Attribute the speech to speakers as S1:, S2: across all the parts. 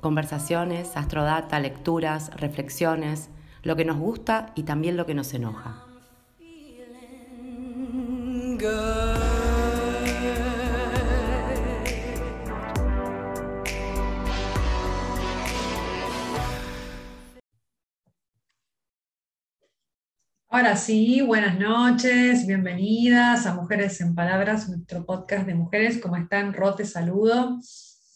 S1: Conversaciones, astrodata, lecturas, reflexiones, lo que nos gusta y también lo que nos enoja.
S2: Ahora sí, buenas noches, bienvenidas a Mujeres en Palabras, nuestro podcast de mujeres. ¿Cómo están? Rote, saludo.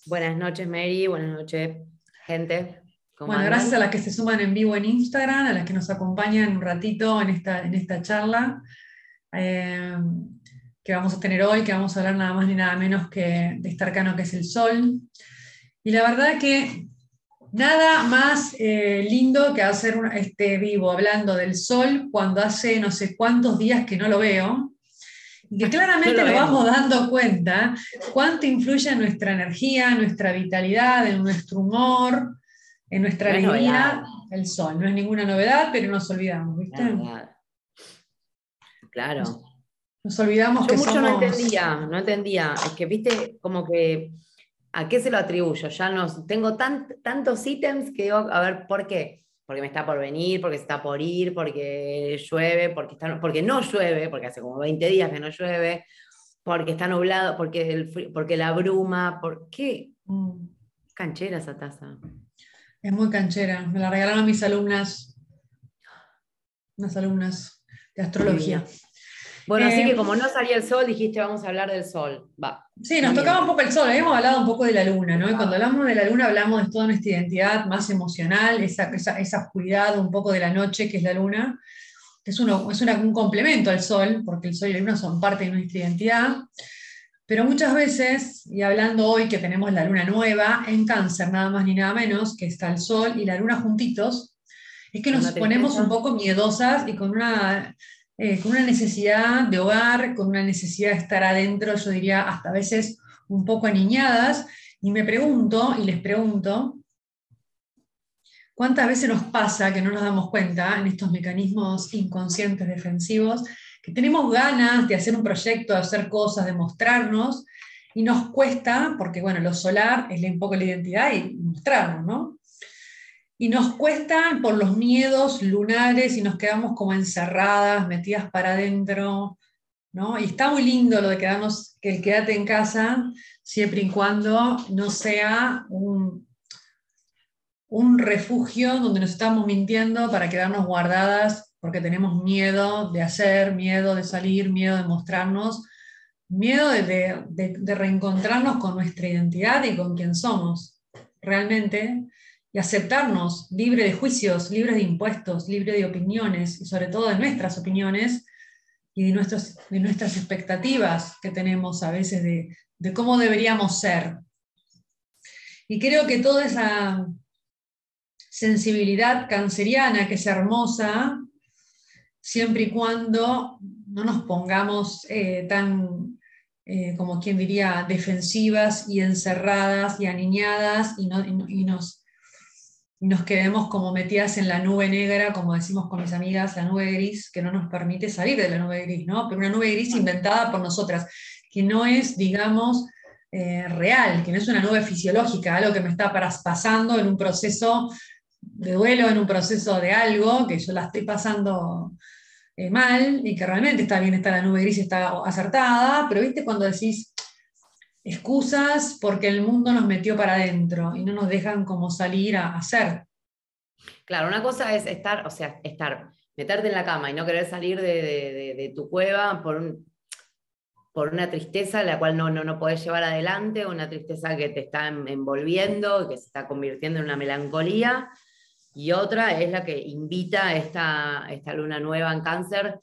S1: Buenas noches, Mary, buenas noches, gente.
S2: Bueno, gracias a las que se suman en vivo en Instagram, a las que nos acompañan un ratito en esta, en esta charla eh, que vamos a tener hoy, que vamos a hablar nada más ni nada menos que de este arcano que es el Sol. Y la verdad que nada más eh, lindo que hacer este vivo hablando del Sol cuando hace no sé cuántos días que no lo veo. Que claramente nos vamos dando cuenta cuánto influye en nuestra energía, en nuestra vitalidad, en nuestro humor, en nuestra alegría, el sol. No es ninguna novedad, pero nos olvidamos, ¿viste?
S1: Claro.
S2: Nos, olvidamos
S1: Yo mucho no entendía, no entendía. Es que, viste, como que, ¿a qué se lo atribuyo? Ya no, tengo tantos ítems que digo, a ver, ¿por qué? Porque me está por venir, porque está por ir, porque llueve, porque, está, porque no llueve, porque hace como 20 días que no llueve, porque está nublado, porque, el, porque la bruma, ¿por qué? Mm. Canchera esa taza.
S2: Es muy canchera. Me la regalaron mis alumnas, unas alumnas de astrología.
S1: Bueno, así que eh, como no salía el sol, dijiste vamos a hablar del sol. Va.
S2: Sí, nos tocaba un poco el sol, habíamos hablado un poco de la luna, ¿no? Y cuando hablamos de la luna hablamos de toda nuestra identidad más emocional, esa, esa, oscuridad un poco de la noche que es la luna, que es, uno, es un complemento al sol, porque el sol y la luna son parte de nuestra identidad. Pero muchas veces, y hablando hoy que tenemos la luna nueva en cáncer, nada más ni nada menos, que está el sol y la luna juntitos, es que nos ponemos un poco miedosas y con una, eh, con una necesidad de hogar, con una necesidad de estar adentro, yo diría hasta a veces un poco aniñadas, y me pregunto, y les pregunto, ¿cuántas veces nos pasa que no nos damos cuenta en estos mecanismos inconscientes defensivos que tenemos ganas de hacer un proyecto, de hacer cosas, de mostrarnos, y nos cuesta, porque bueno, lo solar es un poco la identidad y mostrarnos, ¿no? Y nos cuesta por los miedos lunares y nos quedamos como encerradas, metidas para adentro, ¿no? Y está muy lindo lo de quedarnos, que el quédate en casa, siempre y cuando no sea un, un refugio donde nos estamos mintiendo para quedarnos guardadas porque tenemos miedo de hacer, miedo de salir, miedo de mostrarnos, miedo de, reencontrarnos con nuestra identidad y con quien somos realmente, y aceptarnos libre de juicios, libre de impuestos, libre de opiniones, y sobre todo de nuestras opiniones y de, nuestros, de nuestras expectativas que tenemos a veces de, de cómo deberíamos ser. Y creo que toda esa sensibilidad canceriana que es hermosa, siempre y cuando no nos pongamos eh, tan, eh, como quien diría, defensivas y encerradas y aniñadas y, nos, nos quedemos como metidas en la nube negra, como decimos con mis amigas, la nube gris, que no nos permite salir de la nube gris, ¿no? Pero una nube gris inventada por nosotras, que no es, digamos, eh, real, que no es una nube fisiológica, algo que me está pasando en un proceso de duelo, en un proceso de algo, que yo la estoy pasando eh, mal y que realmente está bien, está la nube gris, está acertada, pero viste cuando decís excusas porque el mundo nos metió para adentro y no nos dejan como salir a hacer.
S1: Claro, una cosa es estar, o sea, estar, meterte en la cama y no querer salir de, tu cueva por, por una tristeza la cual no, no, no podés llevar adelante, una tristeza que te está envolviendo, que se está convirtiendo en una melancolía, y otra es la que invita esta, esta luna nueva en cáncer,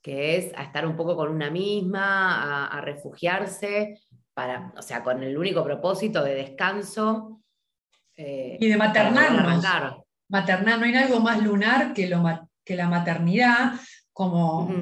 S1: que es a estar un poco con una misma, a, refugiarse, para, o sea, con el único propósito de descanso.
S2: Eh, y de maternarnos. maternal, no hay algo más lunar que, lo, que la maternidad como,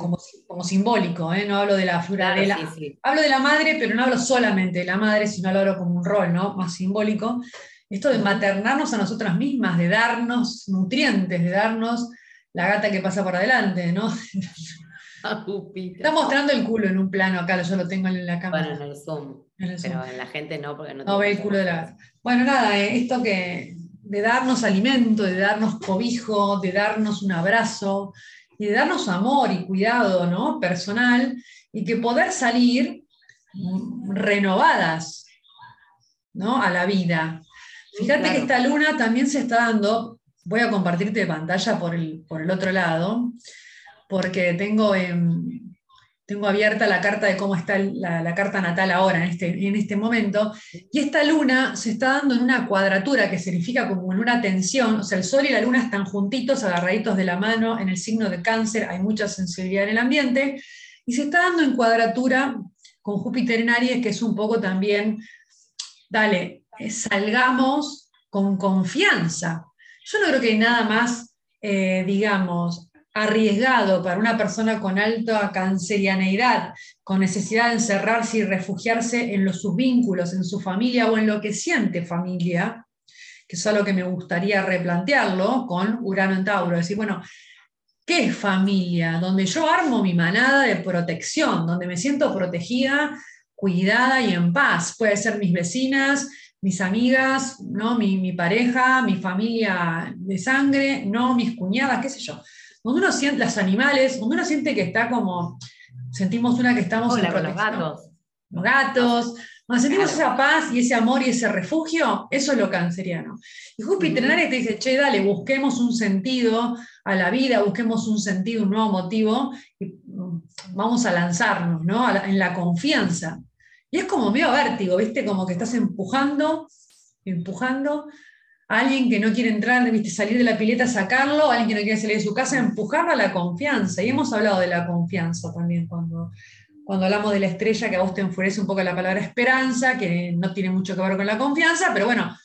S2: como, simbólico, ¿eh? no hablo de la flora de la, hablo de la madre, pero no hablo solamente de la madre, sino lo hablo como un rol ¿no? más simbólico. Esto de maternarnos a nosotras mismas, de darnos nutrientes, de darnos la gata que pasa por adelante, ¿no? Está mostrando el culo en un plano acá, yo lo tengo en la cámara.
S1: Bueno, en el Zoom. Pero en la gente no, porque no,
S2: no ve el culo de la. Bueno, nada, eh, esto que de darnos alimento, de darnos cobijo, de darnos un abrazo y de darnos amor y cuidado ¿no? personal y que poder salir renovadas ¿no? a la vida. Fíjate que esta luna también se está dando, voy a compartirte pantalla por el, por el otro lado, porque tengo en, tengo abierta la carta de cómo está la, carta natal ahora, en este, en este momento, y esta luna se está dando en una cuadratura que significa como en una tensión, o sea, el sol y la luna están juntitos, agarraditos de la mano, en el signo de cáncer hay mucha sensibilidad en el ambiente, y se está dando en cuadratura con Júpiter en Aries, que es un poco también, dale, eh, salgamos con confianza. Yo no creo que nada más, eh, digamos, arriesgado para una persona con alta cancerianeidad, con necesidad de encerrarse y refugiarse en los, sus vínculos, en su familia o en lo que siente familia, que es algo que me gustaría replantearlo con Urano en Tauro, decir, bueno, ¿qué es familia? Donde yo armo mi manada de protección, donde me siento protegida, cuidada y en paz. Puede ser mis vecinas, mis amigas, ¿no? mi, mi pareja, mi familia de sangre, no mis cuñadas, qué sé yo cuando uno siente, los animales, cuando uno siente que está como, sentimos una que estamos
S1: en con los gatos.
S2: Los gatos, cuando sentimos esa paz y ese amor y ese refugio, eso es lo canceriano. Y Júpiter en Aries te dice, che, dale, busquemos un sentido a la vida, busquemos un sentido, un nuevo motivo, y mm, vamos a lanzarnos, ¿no? en la confianza. Y es como medio vértigo, ¿viste? Como que estás empujando, empujando, alguien que no quiere entrar, ¿viste? salir de la pileta, sacarlo, alguien que no quiere salir de su casa, empujarlo a la confianza. Y hemos hablado de la confianza también cuando, cuando hablamos de la estrella, que a vos te enfurece un poco la palabra esperanza, que no tiene mucho que ver con la confianza, pero bueno,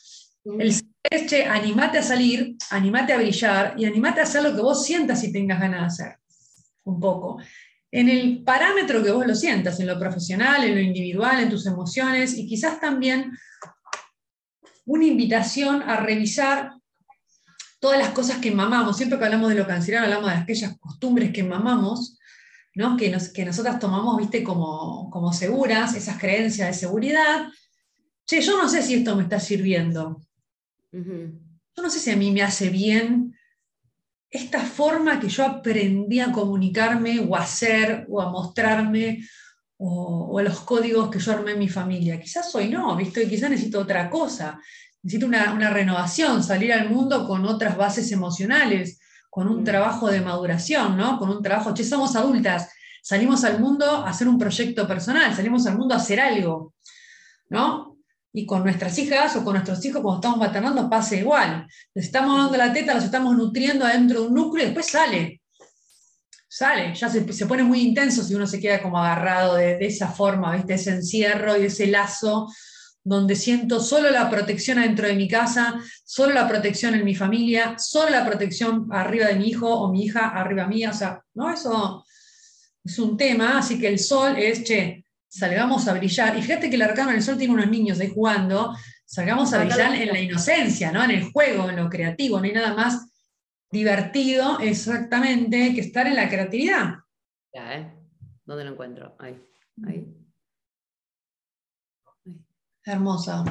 S2: el es, che, animate a salir, animate a brillar y animate a hacer lo que vos sientas y tengas ganas de hacer. Un poco. En el parámetro que vos lo sientas, en lo profesional, en lo individual, en tus emociones y quizás también una invitación a revisar todas las cosas que mamamos. Siempre que hablamos de lo canceriano, hablamos de aquellas costumbres que mamamos, ¿no? que, nos, que nosotras tomamos ¿viste? Como, como seguras, esas creencias de seguridad. Che, yo no sé si esto me está sirviendo. Yo no sé si a mí me hace bien esta forma que yo aprendí a comunicarme o a hacer o a mostrarme o, los códigos que yo armé en mi familia. Quizás hoy no, ¿viste? Quizás necesito otra cosa. Necesito una, renovación, salir al mundo con otras bases emocionales, con un mm. trabajo de maduración, ¿no? Con un trabajo, che, somos adultas, salimos al mundo a hacer un proyecto personal, salimos al mundo a hacer algo, ¿no? Y con nuestras hijas o con nuestros hijos, cuando estamos maternando, pasa igual. Les estamos dando la teta, los estamos nutriendo adentro de un núcleo y después sale sale, ya se, pone muy intenso si uno se queda como agarrado de, esa forma, ¿viste? ese encierro y ese lazo donde siento solo la protección adentro de mi casa, solo la protección en mi familia, solo la protección arriba de mi hijo o mi hija arriba mía, o sea, ¿no? Eso es un tema, así que el sol es, che, salgamos a brillar, y fíjate que el arcano del sol tiene unos niños ahí jugando, salgamos a brillar en la inocencia, ¿no? En el juego, en lo creativo, no hay nada más divertido exactamente que estar en la creatividad.
S1: Ya, ¿eh? ¿Dónde lo encuentro? Ahí, ahí.
S2: Hermosa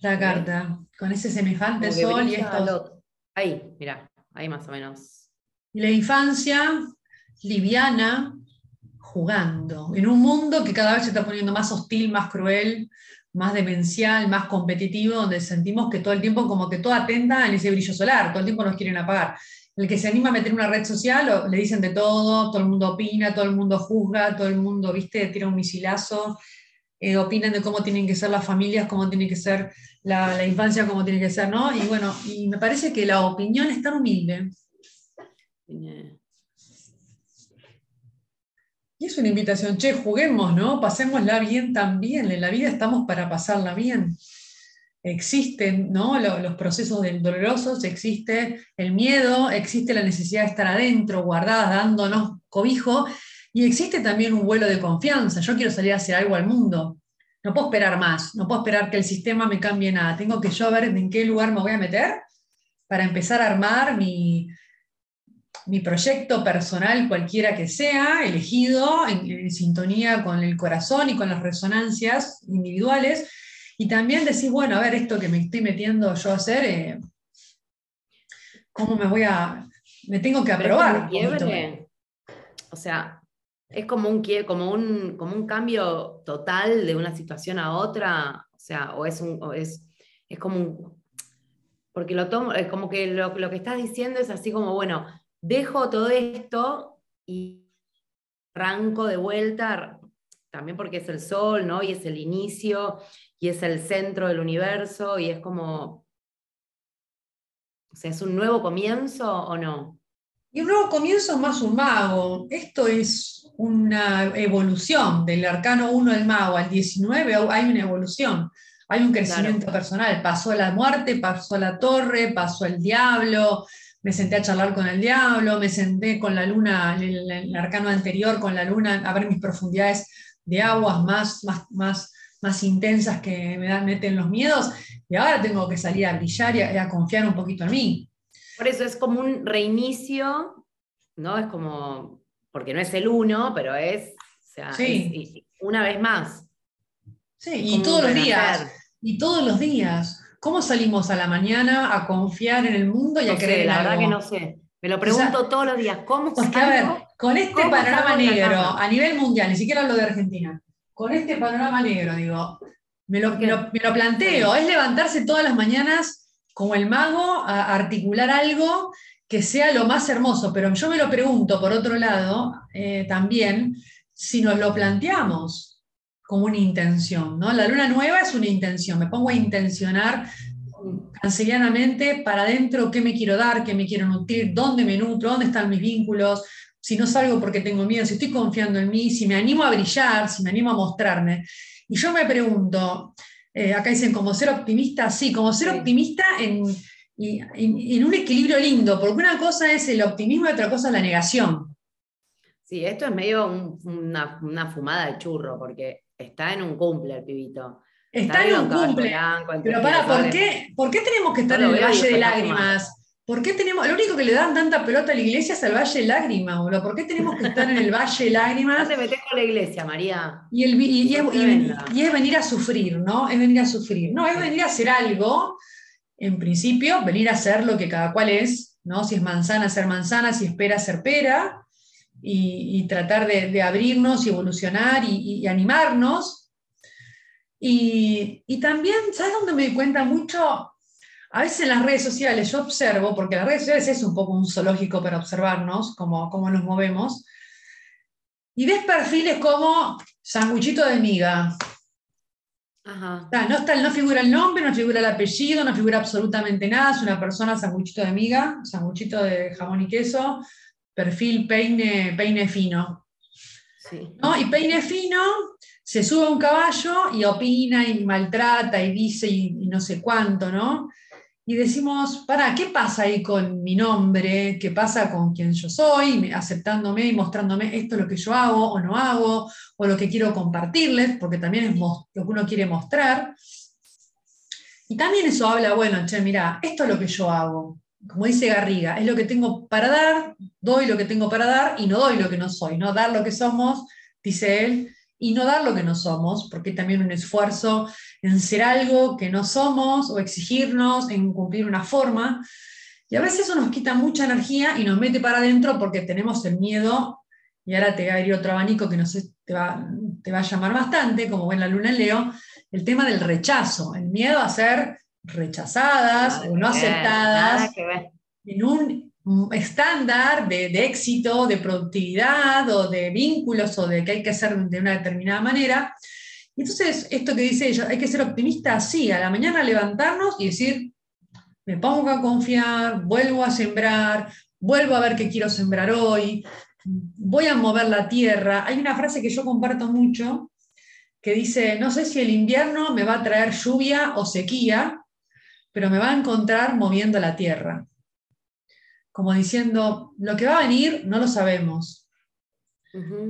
S2: la carta, con ese semejante sol y esto.
S1: Ahí, mira, ahí más o menos.
S2: Y la infancia liviana, jugando, en un mundo que cada vez se está poniendo más hostil, más cruel, más demencial, más competitivo, donde sentimos que todo el tiempo como que todo atenta en ese brillo solar, todo el tiempo nos quieren apagar. El que se anima a meter una red social, le dicen de todo, todo el mundo opina, todo el mundo juzga, todo el mundo, viste, tira un misilazo, eh, opinan de cómo tienen que ser las familias, cómo tiene que ser la, infancia, cómo tiene que ser, ¿no? Y bueno, y me parece que la opinión es tan humilde. Y es una invitación, che, juguemos, ¿no? Pasémosla bien también. En la vida estamos para pasarla bien. existen ¿no? los, procesos dolorosos, existe el miedo, existe la necesidad de estar adentro, guardadas, dándonos cobijo, y existe también un vuelo de confianza. Yo quiero salir a hacer algo al mundo. No puedo esperar más, no puedo esperar que el sistema me cambie nada. Tengo que yo ver en qué lugar me voy a meter para empezar a armar mi, mi proyecto personal, cualquiera que sea, elegido en, sintonía con el corazón y con las resonancias individuales. Y también decir, bueno, a ver, esto que me estoy metiendo yo a hacer, eh, ¿cómo me voy a... Me tengo que aprobar.
S1: O sea, es como un, como, un, como un cambio total de una situación a otra, o sea, o es, un, es, es como un... Porque lo tomo, es como que lo, lo que estás diciendo es así como, bueno, dejo todo esto y arranco de vuelta, también porque es el sol, ¿no? Y es el inicio, y es el centro del universo, y es como, o sea, ¿es un nuevo comienzo o no?
S2: Y un nuevo comienzo es más un mago. Esto es una evolución del arcano 1 del mago al 19, hay una evolución, hay un crecimiento personal. Pasó la muerte, pasó la torre, pasó el diablo, me senté a charlar con el diablo, me senté con la luna, el, el arcano anterior, con la luna, a ver mis profundidades de aguas más, más, más, más intensas que me dan, meten los miedos, y ahora tengo que salir a brillar y a, confiar un poquito en mí.
S1: Por eso es como un reinicio, ¿no? Es como, porque no es el uno, pero es, o sea, una vez más.
S2: Sí, y todos los días. Y todos los días. ¿Cómo salimos a la mañana a confiar en el mundo y a creer
S1: La verdad que no sé. Me lo pregunto todos los días. ¿Cómo
S2: Porque, a ver, con este panorama negro a nivel mundial, ni siquiera hablo de Argentina, con este panorama negro, digo, me lo, planteo, es levantarse todas las mañanas como el mago a articular algo que sea lo más hermoso, pero yo me lo pregunto, por otro lado, eh, también, si nos lo planteamos, como una intención, ¿no? La luna nueva es una intención, me pongo a intencionar cancelianamente para adentro qué me quiero dar, qué me quiero nutrir, dónde me nutro, dónde están mis vínculos, si no salgo porque tengo miedo, si estoy confiando en mí, si me animo a brillar, si me animo a mostrarme. Y yo me pregunto, eh, acá dicen como ser optimista, sí, como ser optimista en, en, un equilibrio lindo, porque una cosa es el optimismo y otra cosa es la negación.
S1: Sí, esto es medio una, una, fumada de churro, porque está en un cumple el pibito.
S2: Está, en un cumple. pero para, ¿por qué, ¿por qué tenemos que estar en el Valle de Lágrimas? ¿Por qué tenemos, lo único que le dan tanta pelota a la iglesia es el Valle de Lágrimas, boludo? ¿Por qué tenemos que estar en el Valle de Lágrimas?
S1: No te metes con la iglesia, María.
S2: Y, el, y, es, venir a sufrir, ¿no? Es venir a sufrir. No, es venir a hacer algo, en principio, venir a hacer lo que cada cual es, ¿no? Si es manzana, ser manzana, si es pera, ser pera, y, tratar de, abrirnos y evolucionar y animarnos y, también, ¿sabes dónde me di cuenta mucho? A veces en las redes sociales yo observo, porque las redes sociales es un poco un zoológico para observarnos, cómo, cómo nos movemos, y ves perfiles como sanguchito de miga. no, está, no figura el nombre, no figura el apellido, no figura absolutamente nada, es una persona sanguchito de miga, sanguchito de jamón y queso, perfil peine, peine fino. ¿no? Y peine fino se sube a un caballo y opina y maltrata y dice y, no sé cuánto, ¿no? Y decimos, para, ¿qué pasa ahí con mi nombre? ¿Qué pasa con quien yo soy? Aceptándome y mostrándome esto es lo que yo hago o no hago, o lo que quiero compartirles, porque también es lo que uno quiere mostrar. Y también eso habla, bueno, che, mira, esto es lo que yo hago. Como dice Garriga, es lo que tengo para dar, doy lo que tengo para dar y no doy lo que no soy, ¿no? Dar lo que somos, dice él, y no dar lo que no somos, porque también un esfuerzo en ser algo que no somos o exigirnos, en cumplir una forma. Y a veces eso nos quita mucha energía y nos mete para adentro porque tenemos el miedo, y ahora te va a ir otro abanico que no sé, te va, te va a llamar bastante, como ven la luna en Leo, el tema del rechazo, el miedo a ser rechazadas o no aceptadas en un estándar de, éxito, de productividad o de vínculos o de que hay que hacer de una determinada manera. Entonces, esto que dice ella, hay que ser optimista, sí, a la mañana levantarnos y decir, me pongo a confiar, vuelvo a sembrar, vuelvo a ver qué quiero sembrar hoy, voy a mover la tierra. Hay una frase que yo comparto mucho, que dice, no sé si el invierno me va a traer lluvia o sequía, pero me va a encontrar moviendo la tierra. Como diciendo, lo que va a venir no lo sabemos,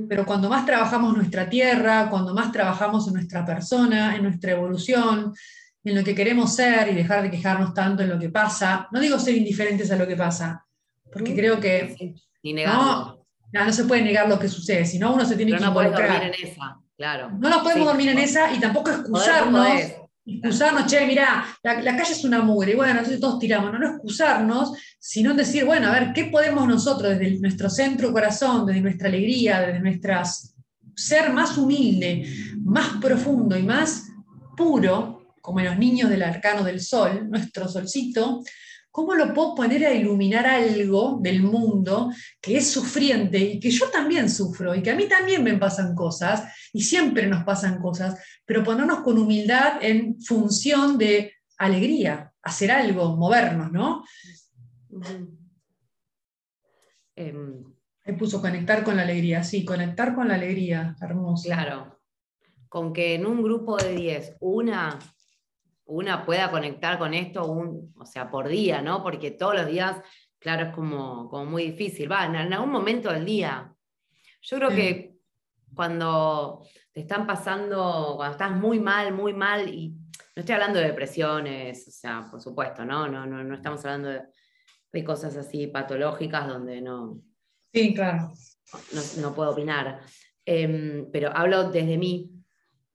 S2: pero cuando más trabajamos nuestra tierra, cuando más trabajamos en nuestra persona, en nuestra evolución, en lo que queremos ser y dejar de quejarnos tanto en lo que pasa, no digo ser indiferentes a lo que pasa, porque creo que no, no, se puede negar lo que sucede, sino uno se tiene que no involucrar.
S1: en esa, claro.
S2: No nos podemos dormir en esa y tampoco excusarnos. Excusarnos, che, mirá, la, calle es una mugre, y bueno, entonces todos tiramos, no, no excusarnos, sino decir, bueno, a ver, ¿qué podemos nosotros desde nuestro centro corazón, desde nuestra alegría, desde nuestro ser más humilde, más profundo y más puro, como en los niños del arcano del sol, nuestro solcito, ¿Cómo lo puedo poner a iluminar algo del mundo que es sufriente y que yo también sufro y que a mí también me pasan cosas y siempre nos pasan cosas, pero ponernos con humildad en función de alegría, hacer algo, movernos, ¿no? Eh, Me puso conectar con la alegría, sí, conectar con la alegría, hermoso.
S1: Claro, con que en un grupo de 10, una una pueda conectar con esto, un, o sea, por día, ¿no? Porque todos los días, claro, es como, como muy difícil. Va, en, algún momento del día. Yo creo que cuando te están pasando, cuando estás muy mal, muy mal, y no estoy hablando de depresiones, o sea, por supuesto, ¿no? No, no, no estamos hablando de, cosas así patológicas donde no.
S2: Sí, claro.
S1: No, puedo opinar. Em, pero hablo desde mí.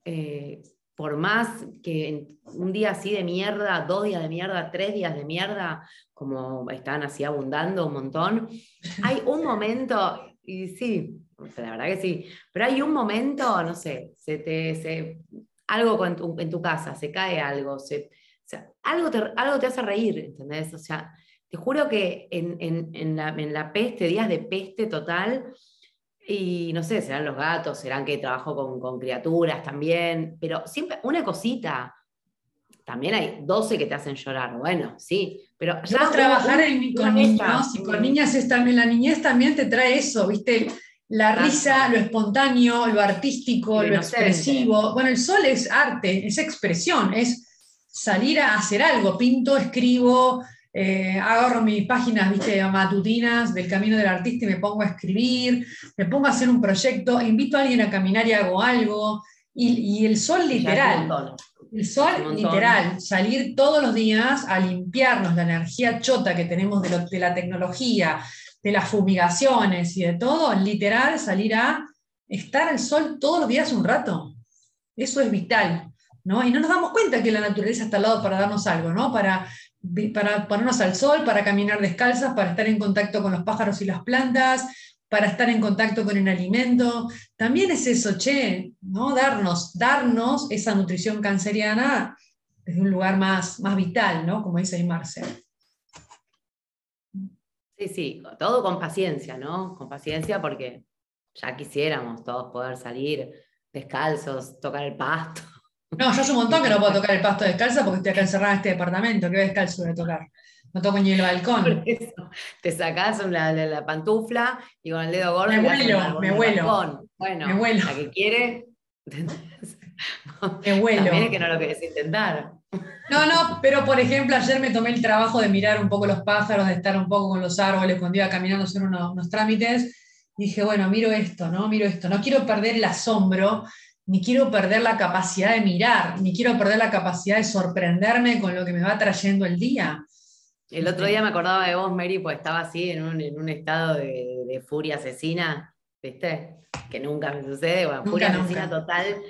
S1: Eh, por más que un día así de mierda, dos días de mierda, tres días de mierda, como están así abundando un montón, hay un momento, y sí, la verdad que sí, pero hay un momento, no sé, se te, algo en tu, en tu, casa, se cae algo, se, algo, te, algo te hace reír, ¿entendés? O sea, te juro que en, en, la, en la peste, días de peste total, y no sé, serán los gatos, serán que trabajo con, criaturas también, pero siempre una cosita. También hay 12 que te hacen llorar, bueno, sí, pero
S2: ya trabajar con niños y con niñas es también, la niñez también te trae eso, ¿viste? La risa, lo espontáneo, lo artístico, lo expresivo. Bueno, el sol es arte, es expresión, es salir a hacer algo, pinto, escribo, eh, agarro mis páginas ¿viste? matutinas del camino del artista y me pongo a escribir, me pongo a hacer un proyecto, invito a alguien a caminar y hago algo. Y, el sol literal, el sol literal, salir todos los días a limpiarnos la energía chota que tenemos de, de la tecnología, de las fumigaciones y de todo, literal, salir a estar al sol todos los días un rato. Eso es vital. ¿no? Y no nos damos cuenta que la naturaleza está al lado para darnos algo, ¿no? Para para ponernos al sol, para caminar descalzas, para estar en contacto con los pájaros y las plantas, para estar en contacto con el alimento. También es eso, che, ¿no? Darnos, darnos esa nutrición canceriana desde un lugar más, más vital, ¿no? Como dice Marcel.
S1: Sí, sí, todo con paciencia, ¿no? Con paciencia porque ya quisiéramos todos poder salir descalzos, tocar el pasto,
S2: no, yo hace un montón que no puedo tocar el pasto descalza porque estoy acá encerrada en este departamento. ¿Qué descalzo voy a tocar? No toco ni el balcón.
S1: Te sacás la, la, pantufla y con el dedo gordo.
S2: Me vuelo, me vuelo.
S1: Bueno, me vuelo. la que quiere.
S2: me vuelo.
S1: También es que no lo querés intentar.
S2: No, no, pero por ejemplo, ayer me tomé el trabajo de mirar un poco los pájaros, de estar un poco con los árboles cuando iba caminando hacer unos, unos trámites. Dije, bueno, miro esto, ¿no? Miro esto. No quiero perder el asombro ni quiero perder la capacidad de mirar, ni quiero perder la capacidad de sorprenderme con lo que me va trayendo el día.
S1: El otro día me acordaba de vos, Mary, pues estaba así en un, estado de, furia asesina, ¿viste? Que nunca me sucede, bueno, furia asesina total.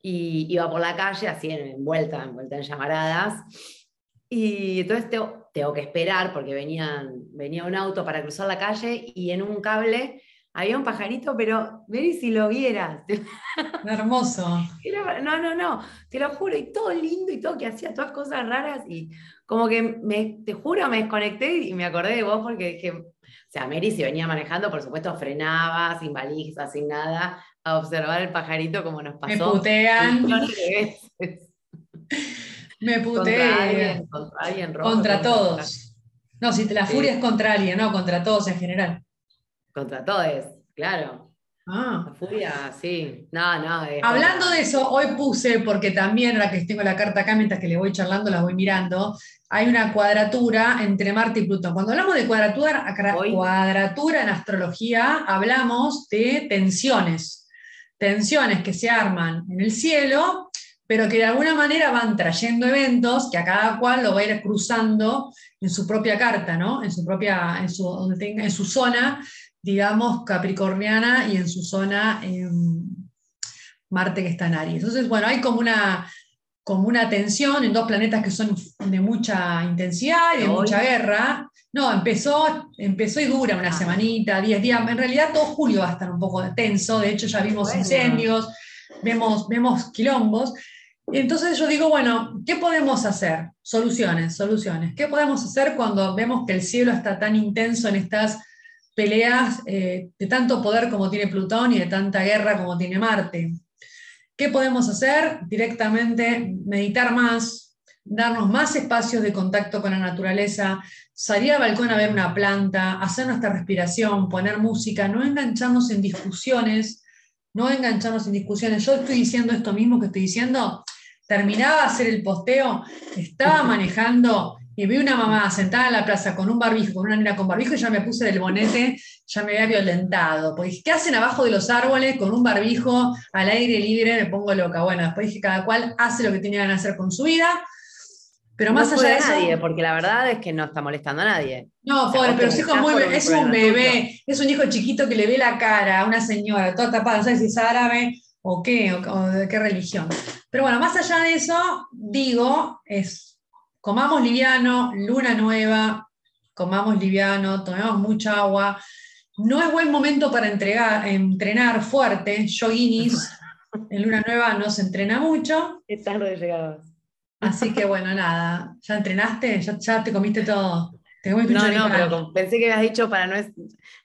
S1: Y iba por la calle así envuelta, envuelta en llamaradas. Y entonces tengo, tengo que esperar porque venía, venía un auto para cruzar la calle y en un cable había un pajarito, pero Mary, si lo vieras.
S2: Hermoso.
S1: no, no, no, te lo juro, y todo lindo y todo, que hacía todas cosas raras, y como que me, te juro, me desconecté y me acordé de vos porque dije, o sea, Mary si venía manejando, por supuesto, frenaba, sin balizas, sin nada, a observar el pajarito como nos pasó.
S2: Me putean. me putean. Contra alguien, contra todos. No, si la furia es contra alguien, no, contra todos en general.
S1: Contra todos, claro. Ah. La furia, sí. No, no.
S2: Hablando de eso, hoy puse, porque también, ahora que tengo la carta acá, mientras que le voy charlando, la voy mirando, hay una cuadratura entre Marte y Plutón. Cuando hablamos de cuadratura, cuadratura en astrología, hablamos de tensiones. Tensiones que se arman en el cielo, pero que de alguna manera van trayendo eventos que a cada cual lo va a ir cruzando en su propia carta, ¿no? En su propia, en su, en su zona digamos, capricorniana y en su zona em, Marte que está en Aries. Entonces, bueno, hay como una, como una tensión en dos planetas que son de mucha intensidad y de mucha guerra. No, empezó, empezó y dura una ah. semanita, 10 días. En realidad todo julio va a estar un poco tenso, de hecho ya vimos incendios, vemos, vemos quilombos. Entonces yo digo, bueno, ¿qué podemos hacer? Soluciones, soluciones. ¿Qué podemos hacer cuando vemos que el cielo está tan intenso en estas peleas eh, de tanto poder como tiene Plutón y de tanta guerra como tiene Marte. ¿Qué podemos hacer? Directamente meditar más, darnos más espacios de contacto con la naturaleza, salir al balcón a ver una planta, hacer nuestra respiración, poner música, no engancharnos en discusiones, no engancharnos en discusiones. Yo estoy diciendo esto mismo que estoy diciendo, terminaba de hacer el posteo, estaba manejando y vi una mamá sentada en la plaza con un barbijo, con una nena con barbijo, y ya me puse del bonete, ya me había violentado. Pues, ¿qué hacen abajo de los árboles con un barbijo al aire libre? Me pongo loca. Bueno, después dije, cada cual hace lo que tiene que hacer con su vida. Pero más allá de eso.
S1: nadie, porque la verdad es que no está molestando a nadie.
S2: No, pobre, pero su hijo es, muy, es un bebé, es un hijo chiquito que le ve la cara a una señora toda tapada, no sé si es árabe o qué, o de qué religión. Pero bueno, más allá de eso, digo, es comamos liviano, luna nueva, comamos liviano, tomemos mucha agua. No es buen momento para entregar, entrenar fuerte. Yo Guinness, en luna nueva no se entrena mucho.
S1: Es tarde llegabas.
S2: Así que bueno, nada. ¿Ya entrenaste? ¿Ya, te comiste todo?
S1: no, no, pero pensé que habías dicho para no es,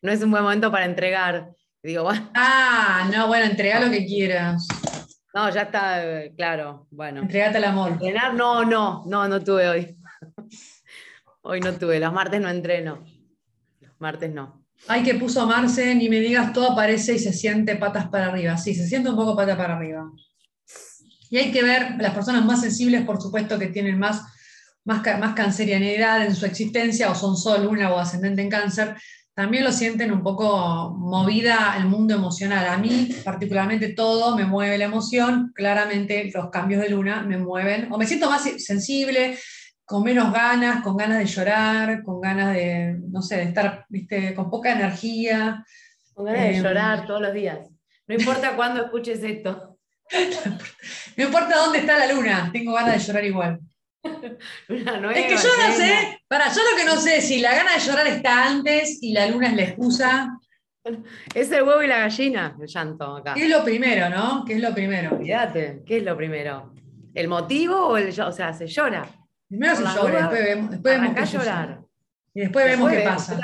S1: no es un buen momento para entregar. Digo,
S2: Ah, no, bueno, entrega lo que quieras.
S1: No, ya está, eh, claro, bueno.
S2: Entregate el amor.
S1: Entrenar, no, no, no, no tuve hoy. hoy no tuve, los martes no entreno. Los martes no.
S2: Ay, que puso Marce, ni me digas, todo aparece y se siente patas para arriba. Sí, se siente un poco pata para arriba. Y hay que ver, las personas más sensibles, por supuesto, que tienen más, más, más cancerianidad en su existencia, o son sol, luna o ascendente en cáncer, también lo sienten un poco movida el mundo emocional. A mí particularmente todo me mueve la emoción, claramente los cambios de luna me mueven, o me siento más sensible, con menos ganas, con ganas de llorar, con ganas de, no sé, de estar ¿viste? con poca energía.
S1: Con ganas de em, llorar todos los días. No importa cuándo escuches esto.
S2: no importa dónde está la luna, tengo ganas de llorar igual. es que yo no sé, para, yo lo que no sé si la gana de llorar está antes y la luna es la excusa.
S1: Es el huevo y la gallina, el llanto acá.
S2: ¿Qué es lo primero, no? ¿Qué es lo primero?
S1: Olvídate, ¿qué es lo primero? ¿El motivo o el O sea, se llora.
S2: Primero se llora, después vemos, después vemos
S1: llorar.
S2: Y después, vemos qué pasa.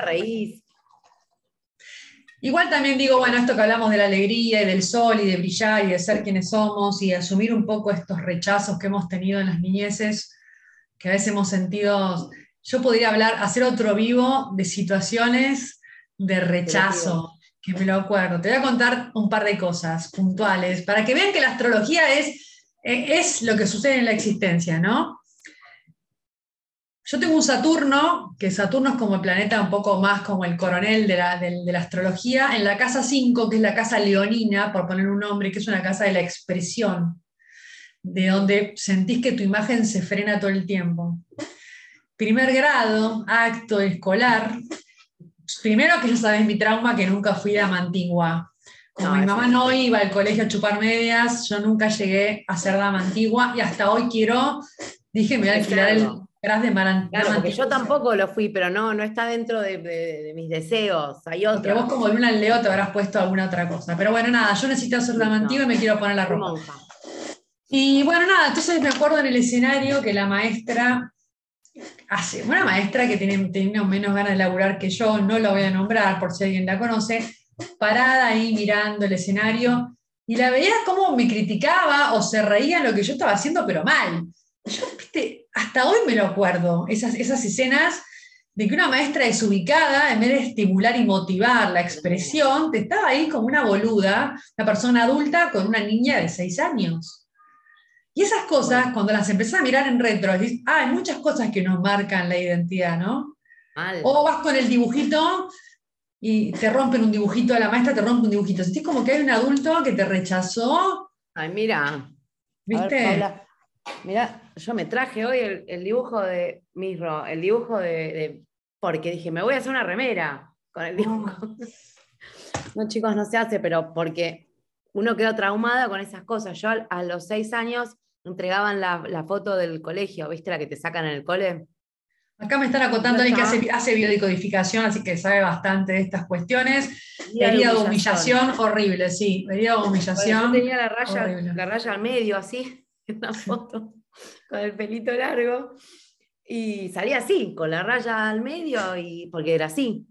S2: Igual también digo, bueno, esto que hablamos de la alegría y del sol y de brillar y de ser quienes somos y asumir un poco estos rechazos que hemos tenido en las niñeces, que a veces hemos sentido, yo podría hablar, hacer otro vivo de situaciones de rechazo, que me lo acuerdo. Te voy a contar un par de cosas puntuales para que vean que la astrología es, es lo que sucede en la existencia, ¿no? Yo tengo un Saturno, que Saturno es como el planeta un poco más como el coronel de la, de la, astrología, en la casa 5, que es la casa leonina, por poner un nombre, que es una casa de la expresión de donde sentís que tu imagen se frena todo el tiempo. Primer grado, acto escolar. Primero que ya sabes mi trauma, que nunca fui de antigua. Como mi mamá no iba al colegio a chupar medias, yo nunca llegué a ser dama antigua y hasta hoy quiero, dije, me voy a alquilar el gras de mar
S1: Claro, porque yo tampoco lo fui, pero no, no está dentro de, mis deseos, hay otro.
S2: Porque vos como luna en Leo te habrás puesto alguna otra cosa. Pero bueno, nada, yo necesito ser dama antigua y me quiero poner la ropa. Y bueno, nada, entonces me acuerdo en el escenario que la maestra hace, una maestra que tiene, menos ganas de laburar que yo, no la voy a nombrar por si alguien la conoce, parada ahí mirando el escenario, y la veía como me criticaba o se reía en lo que yo estaba haciendo, pero mal. Yo, viste, hasta hoy me lo acuerdo, esas, esas escenas de que una maestra desubicada, en vez de estimular y motivar la expresión, te estaba ahí como una boluda, una persona adulta con una niña de seis años. Y esas cosas, cuando las empezás a mirar en retro, decís, ah, hay muchas cosas que nos marcan la identidad, ¿no? O vas con el dibujito y te rompen un dibujito, a la maestra te rompe un dibujito. Sentís como que hay un adulto que te rechazó.
S1: Ay, mira. ¿Viste? mira, yo me traje hoy el, dibujo de Misro, el dibujo de, Porque dije, me voy a hacer una remera con el dibujo. no, chicos, no se hace, pero porque uno quedó traumada con esas cosas. Yo a, los seis años entregaban la, la, foto del colegio, ¿viste la que te sacan en el cole?
S2: Acá me están acotando alguien que hace, hace biodicodificación, así que sabe bastante de estas cuestiones. Herida de humillación, horrible, sí. Herida de humillación.
S1: yo tenía la raya, la raya al medio, así, en una foto, con el pelito largo. Y salía así, con la raya al medio, y, porque era así.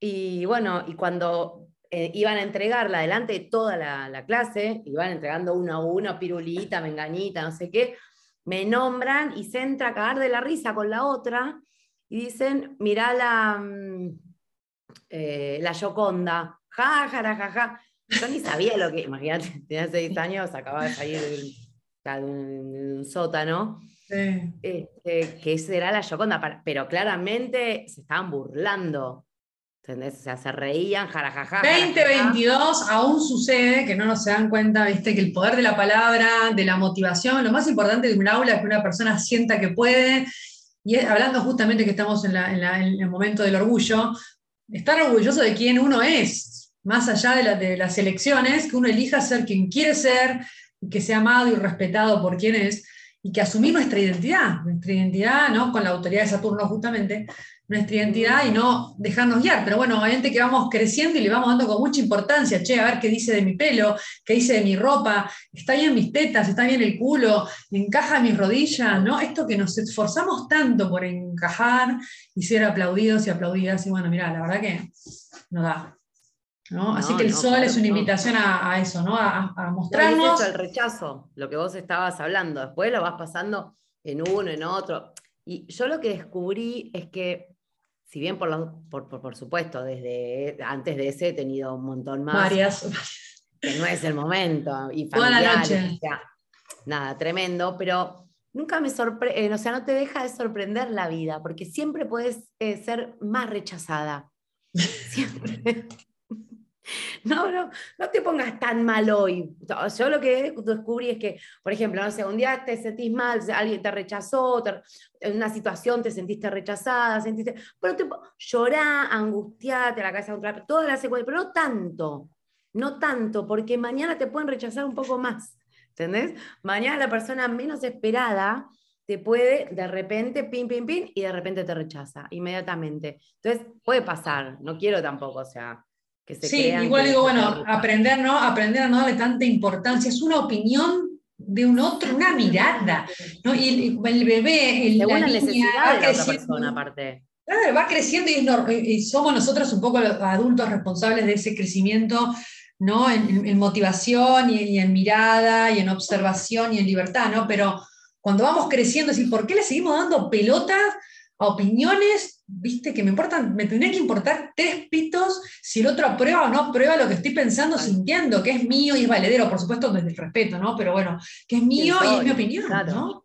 S1: Y bueno, y cuando eh, iban a entregarla delante de toda la, la, clase, iban entregando uno a uno, pirulita, menganita, no sé qué, me nombran y se entra a cagar de la risa con la otra y dicen, mirá la, mm, eh, la Yoconda, ja, ja, ja, ja. Yo ni sabía lo que, imagínate, tenía seis años, acababa de salir de un, sótano. Este, que ese era la Yoconda, pero claramente se estaban burlando. ¿Entendés? O sea, se reían, jarajaja.
S2: 2022 aún sucede que no nos se dan cuenta, viste, que el poder de la palabra, de la motivación, lo más importante de un aula es que una persona sienta que puede y hablando justamente que estamos en, el momento del orgullo, estar orgulloso de quién uno es, más allá de, las elecciones, que uno elija ser quien quiere ser, que sea amado y respetado por quien es, y que asumir nuestra identidad, nuestra identidad, ¿no? Con la autoridad de Saturno justamente, nuestra identidad y no dejarnos guiar. Pero bueno, obviamente que vamos creciendo y le vamos dando con mucha importancia, che, a ver qué dice de mi pelo, qué dice de mi ropa, está bien mis tetas, está bien el culo, encaja mis rodillas, ¿no? Esto que nos esforzamos tanto por encajar y ser aplaudidos y aplaudidas, y bueno, mira, la verdad que no da. ¿no? Así que el sol es una invitación a, eso, ¿no? A, a mostrarnos.
S1: el rechazo, lo que vos estabas hablando. Después lo vas pasando en uno, en otro. Y yo lo que descubrí es que si bien por, supuesto, desde antes de ese he tenido un montón más.
S2: Varias.
S1: Que no es el momento. Y nada, tremendo, pero nunca me sorprende, eh, o sea, no te deja de sorprender la vida, porque siempre puedes eh, ser más rechazada. Siempre. No, no, no te pongas tan mal hoy. Yo lo que descubrí es que, por ejemplo, no sé, un día te sentís mal, alguien te rechazó, en una situación te sentiste rechazada, sentiste, pero te llorá, angustiate, la cabeza contra toda la secuencia, pero no tanto, no tanto, porque mañana te pueden rechazar un poco más, ¿entendés? Mañana la persona menos esperada te puede de repente, pin, pin, pin, y de repente te rechaza inmediatamente. Entonces, puede pasar, no quiero tampoco, o sea,
S2: sí, igual digo, bueno, aprender, ¿no? Aprender a no darle tanta importancia. Es una opinión de un otro, una mirada. ¿no? Y el, bebé, el,
S1: la, necesidad de la otra persona, aparte.
S2: va creciendo y, somos nosotros un poco los adultos responsables de ese crecimiento, ¿no? En, motivación y, y, en mirada y en observación y en libertad, ¿no? Pero cuando vamos creciendo, es decir, ¿por qué le seguimos dando pelotas a opiniones, viste, que me importan, me tendría que importar tres pitos si el otro aprueba o no aprueba lo que estoy pensando, sintiendo, que es mío y es valedero, por supuesto, desde el respeto, ¿no? Pero bueno, que es mío y es mi opinión, ¿no?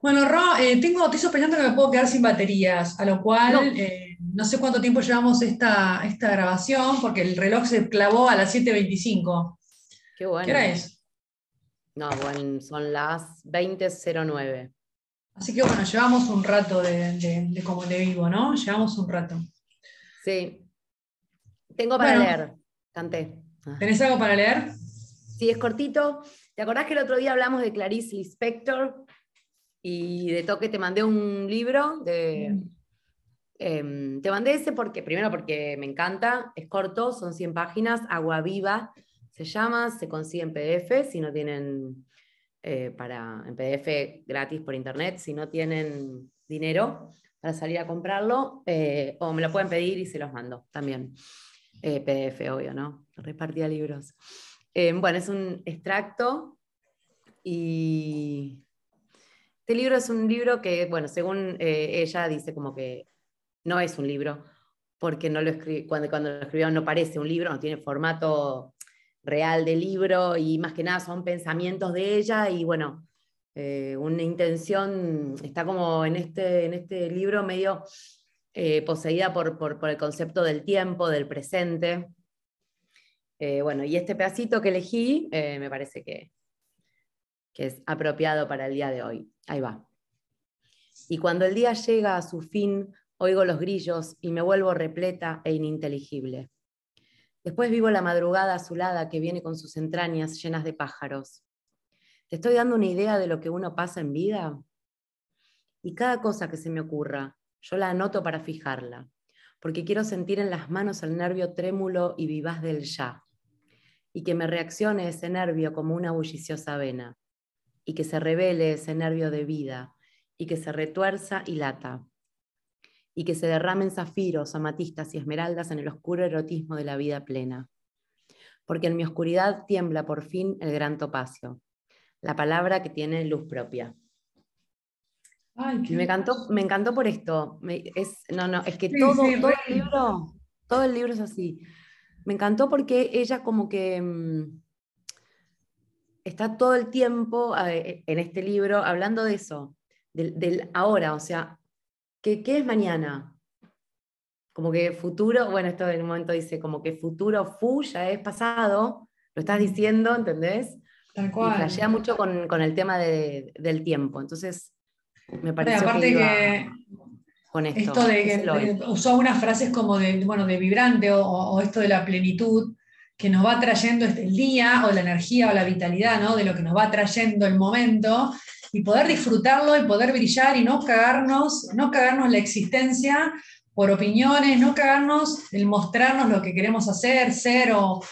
S2: Bueno, Ro, eh, tengo, estoy sospechando que me puedo quedar sin baterías, a lo cual no, eh, sé cuánto tiempo llevamos esta, esta grabación, porque el reloj se clavó a las 7.25.
S1: Qué bueno.
S2: ¿Qué hora es?
S1: No, bueno, son las 20.09.
S2: Así que bueno, llevamos un rato de, como de vivo, ¿no? Llevamos un rato.
S1: Sí. Tengo para leer, canté.
S2: Ah. ¿Tenés algo para leer?
S1: Sí, es cortito. ¿Te acordás que el otro día hablamos de Clarice Lispector? Y de toque te mandé un libro de. Mm. Em, te mandé ese porque, primero porque me encanta, es corto, son 100 páginas, Agua Viva se llama, se consigue en PDF si no tienen eh, para, en PDF gratis por internet, si no tienen dinero para salir a comprarlo, eh, o me lo pueden pedir y se los mando también. Eh, PDF, obvio, ¿no? Repartía libros. bueno, es un extracto y este libro es un libro que, bueno, según ella dice como que no es un libro, porque no lo cuando, cuando lo escribió no parece un libro, no tiene formato real de libro y más que nada son pensamientos de ella y bueno, eh, una intención, está como en este, en este libro medio eh, poseída por, por, el concepto del tiempo, del presente. Eh, bueno, y este pedacito que elegí me parece que, que es apropiado para el día de hoy. Ahí va. Y cuando el día llega a su fin, oigo los grillos y me vuelvo repleta e ininteligible. Después vivo la madrugada azulada que viene con sus entrañas llenas de pájaros. ¿Te estoy dando una idea de lo que uno pasa en vida? Y cada cosa que se me ocurra, yo la anoto para fijarla, porque quiero sentir en las manos el nervio trémulo y vivaz del ya, y que me reaccione ese nervio como una bulliciosa vena, y que se revele ese nervio de vida, y que se retuerza y lata, y que se derramen zafiros, amatistas y esmeraldas en el oscuro erotismo de la vida plena. Porque en mi oscuridad tiembla por fin el gran topacio, la palabra que tiene luz propia. me, encantó, me encantó por esto. es, no, no, es que todo, todo, el libro, todo el libro es así. Me encantó porque ella como que mm, está todo el tiempo eh, en este libro hablando de eso, del, ahora, o sea, ¿qué, ¿qué, es mañana? Como que futuro, bueno, esto en un momento dice, como que futuro fu ya es pasado, lo estás diciendo, ¿entendés? Tal cual. Y flashea mucho con, con el tema de, del tiempo, entonces me parece aparte que,
S2: con esto. esto de que usó unas frases como de, bueno, de vibrante o, o, esto de la plenitud, que nos va trayendo este, el día o la energía o la vitalidad, ¿no? De lo que nos va trayendo el momento y poder disfrutarlo y poder brillar y no cagarnos, no cagarnos la existencia por opiniones, no cagarnos el mostrarnos lo que queremos hacer, ser o,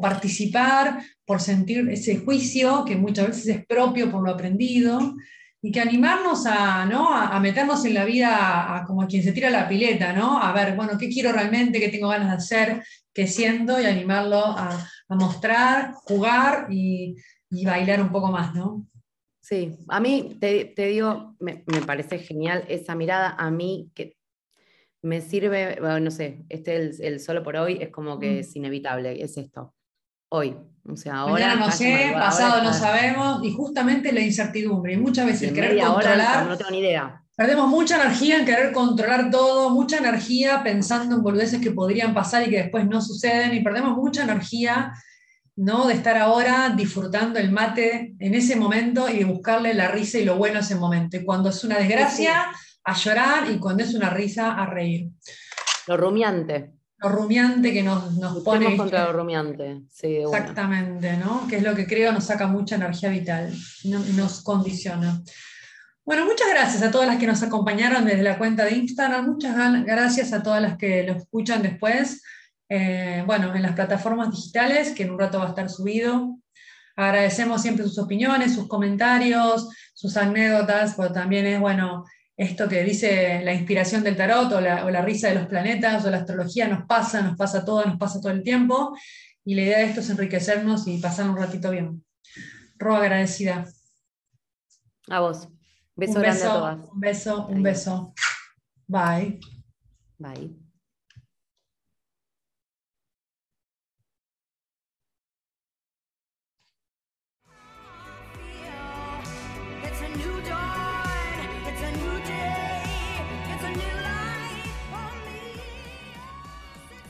S2: participar, por sentir ese juicio que muchas veces es propio por lo aprendido, y que animarnos a, ¿no? a, meternos en la vida como quien se tira la pileta, ¿no? a ver, bueno, ¿qué quiero realmente, qué tengo ganas de hacer, qué siento, y animarlo a, mostrar, jugar y, y, bailar un poco más, ¿no?
S1: Sí, a mí te, digo, me, parece genial esa mirada, a mí que me sirve, no sé, este el, solo por hoy es como que mm. es inevitable, es esto, hoy. O sea, ahora.
S2: no sé, pasado no sabemos, y justamente la incertidumbre, y muchas veces querer controlar.
S1: no tengo ni idea.
S2: Perdemos mucha energía en querer controlar todo, mucha energía pensando en boludeces que podrían pasar y que después no suceden, y perdemos mucha energía ¿no? De estar ahora disfrutando el mate en ese momento y de buscarle la risa y lo bueno a ese momento. Y cuando es una desgracia, a llorar, y cuando es una risa, a reír.
S1: Lo rumiante.
S2: Lo rumiante que nos, nos pone.
S1: contra lo rumiante, sí.
S2: Exactamente, ¿no? Que es lo que creo nos saca mucha energía vital y nos condiciona. Bueno, muchas gracias a todas las que nos acompañaron desde la cuenta de Instagram, muchas gracias a todas las que lo escuchan después. Eh, bueno, en las plataformas digitales, que en un rato va a estar subido. Agradecemos siempre sus opiniones, sus comentarios, sus anécdotas, pero también es, bueno, esto que dice la inspiración del tarot o la, risa de los planetas o la astrología nos pasa, nos pasa todo, nos pasa todo el tiempo. Y la idea de esto es enriquecernos y pasar un ratito bien. Ro, agradecida.
S1: A vos.
S2: Beso un beso, a todas. Un beso, un beso. Bye.
S1: Bye.